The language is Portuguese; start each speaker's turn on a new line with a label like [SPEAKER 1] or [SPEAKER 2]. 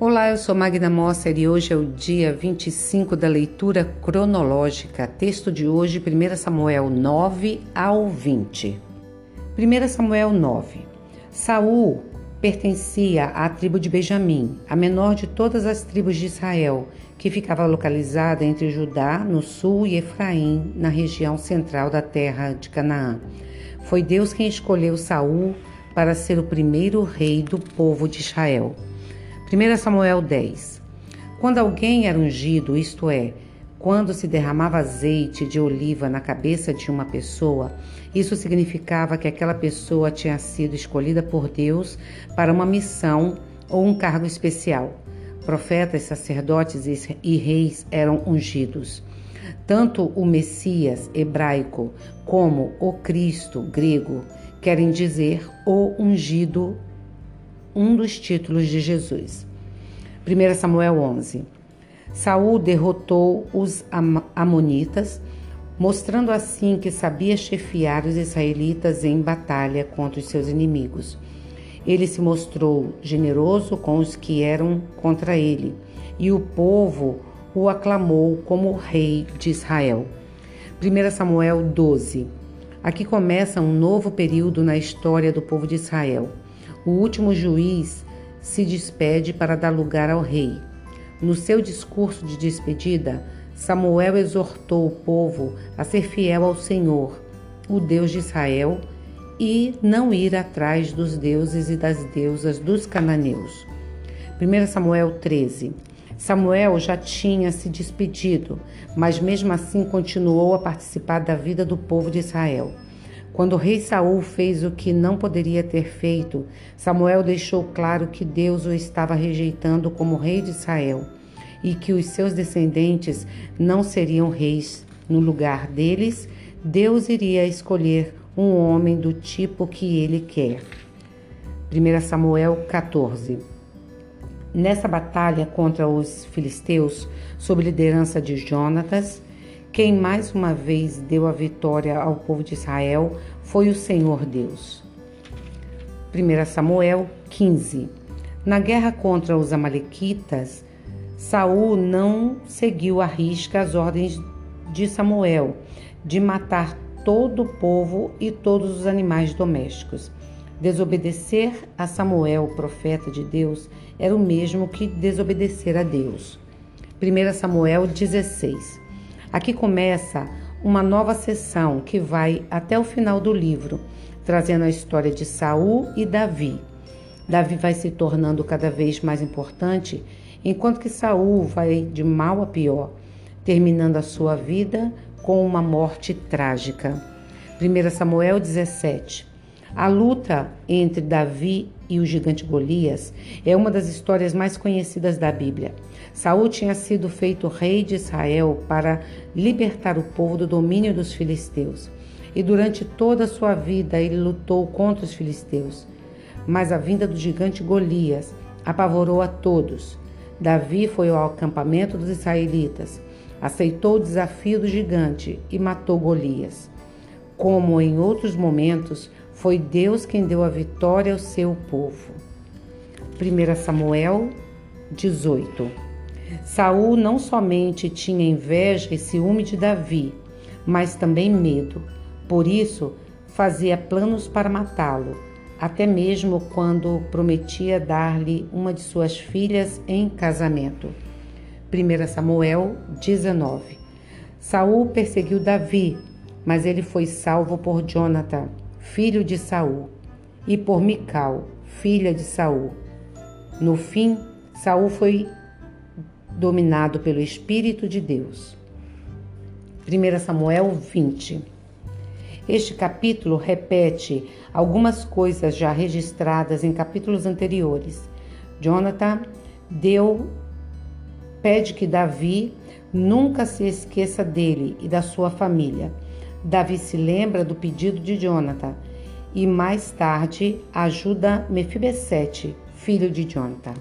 [SPEAKER 1] Olá, eu sou Magna Mosser e hoje é o dia 25 da leitura cronológica. Texto de hoje, 1 Samuel 9 ao 20. 1 Samuel 9. Saul pertencia à tribo de Benjamim, a menor de todas as tribos de Israel, que ficava localizada entre Judá, no sul, e Efraim, na região central da terra de Canaã. Foi Deus quem escolheu Saul para ser o primeiro rei do povo de Israel. 1 Samuel 10 Quando alguém era ungido, isto é, quando se derramava azeite de oliva na cabeça de uma pessoa, isso significava que aquela pessoa tinha sido escolhida por Deus para uma missão ou um cargo especial. Profetas, sacerdotes e reis eram ungidos. Tanto o Messias hebraico como o Cristo grego querem dizer o ungido um dos títulos de Jesus. 1 Samuel 11. Saul derrotou os amonitas, mostrando assim que sabia chefiar os israelitas em batalha contra os seus inimigos. Ele se mostrou generoso com os que eram contra ele, e o povo o aclamou como rei de Israel. 1 Samuel 12. Aqui começa um novo período na história do povo de Israel. O último juiz se despede para dar lugar ao rei. No seu discurso de despedida, Samuel exortou o povo a ser fiel ao Senhor, o Deus de Israel, e não ir atrás dos deuses e das deusas dos cananeus. 1 Samuel 13. Samuel já tinha se despedido, mas mesmo assim continuou a participar da vida do povo de Israel. Quando o rei Saul fez o que não poderia ter feito, Samuel deixou claro que Deus o estava rejeitando como rei de Israel e que os seus descendentes não seriam reis. No lugar deles, Deus iria escolher um homem do tipo que ele quer. 1 Samuel 14 Nessa batalha contra os filisteus, sob liderança de Jonatas, quem mais uma vez deu a vitória ao povo de Israel foi o Senhor Deus. 1 Samuel 15 Na guerra contra os Amalequitas, Saul não seguiu à risca as ordens de Samuel de matar todo o povo e todos os animais domésticos. Desobedecer a Samuel, profeta de Deus, era o mesmo que desobedecer a Deus. 1 Samuel 16 Aqui começa uma nova sessão que vai até o final do livro, trazendo a história de Saul e Davi. Davi vai se tornando cada vez mais importante, enquanto que Saul vai de mal a pior, terminando a sua vida com uma morte trágica. 1 Samuel 17. A luta entre Davi e o gigante Golias é uma das histórias mais conhecidas da Bíblia. Saul tinha sido feito rei de Israel para libertar o povo do domínio dos filisteus. E durante toda a sua vida ele lutou contra os filisteus. Mas a vinda do gigante Golias apavorou a todos. Davi foi ao acampamento dos israelitas, aceitou o desafio do gigante e matou Golias. Como em outros momentos, foi Deus quem deu a vitória ao seu povo. 1 Samuel 18 Saul não somente tinha inveja e ciúme de Davi, mas também medo. Por isso, fazia planos para matá-lo, até mesmo quando prometia dar-lhe uma de suas filhas em casamento. 1 Samuel 19. Saul perseguiu Davi, mas ele foi salvo por Jonathan, filho de Saul, e por Mical, filha de Saul. No fim, Saul foi dominado pelo Espírito de Deus. 1 Samuel 20. Este capítulo repete algumas coisas já registradas em capítulos anteriores. Jonathan deu pede que Davi nunca se esqueça dele e da sua família. Davi se lembra do pedido de Jonathan e mais tarde ajuda Mefibesete, filho de Jonathan.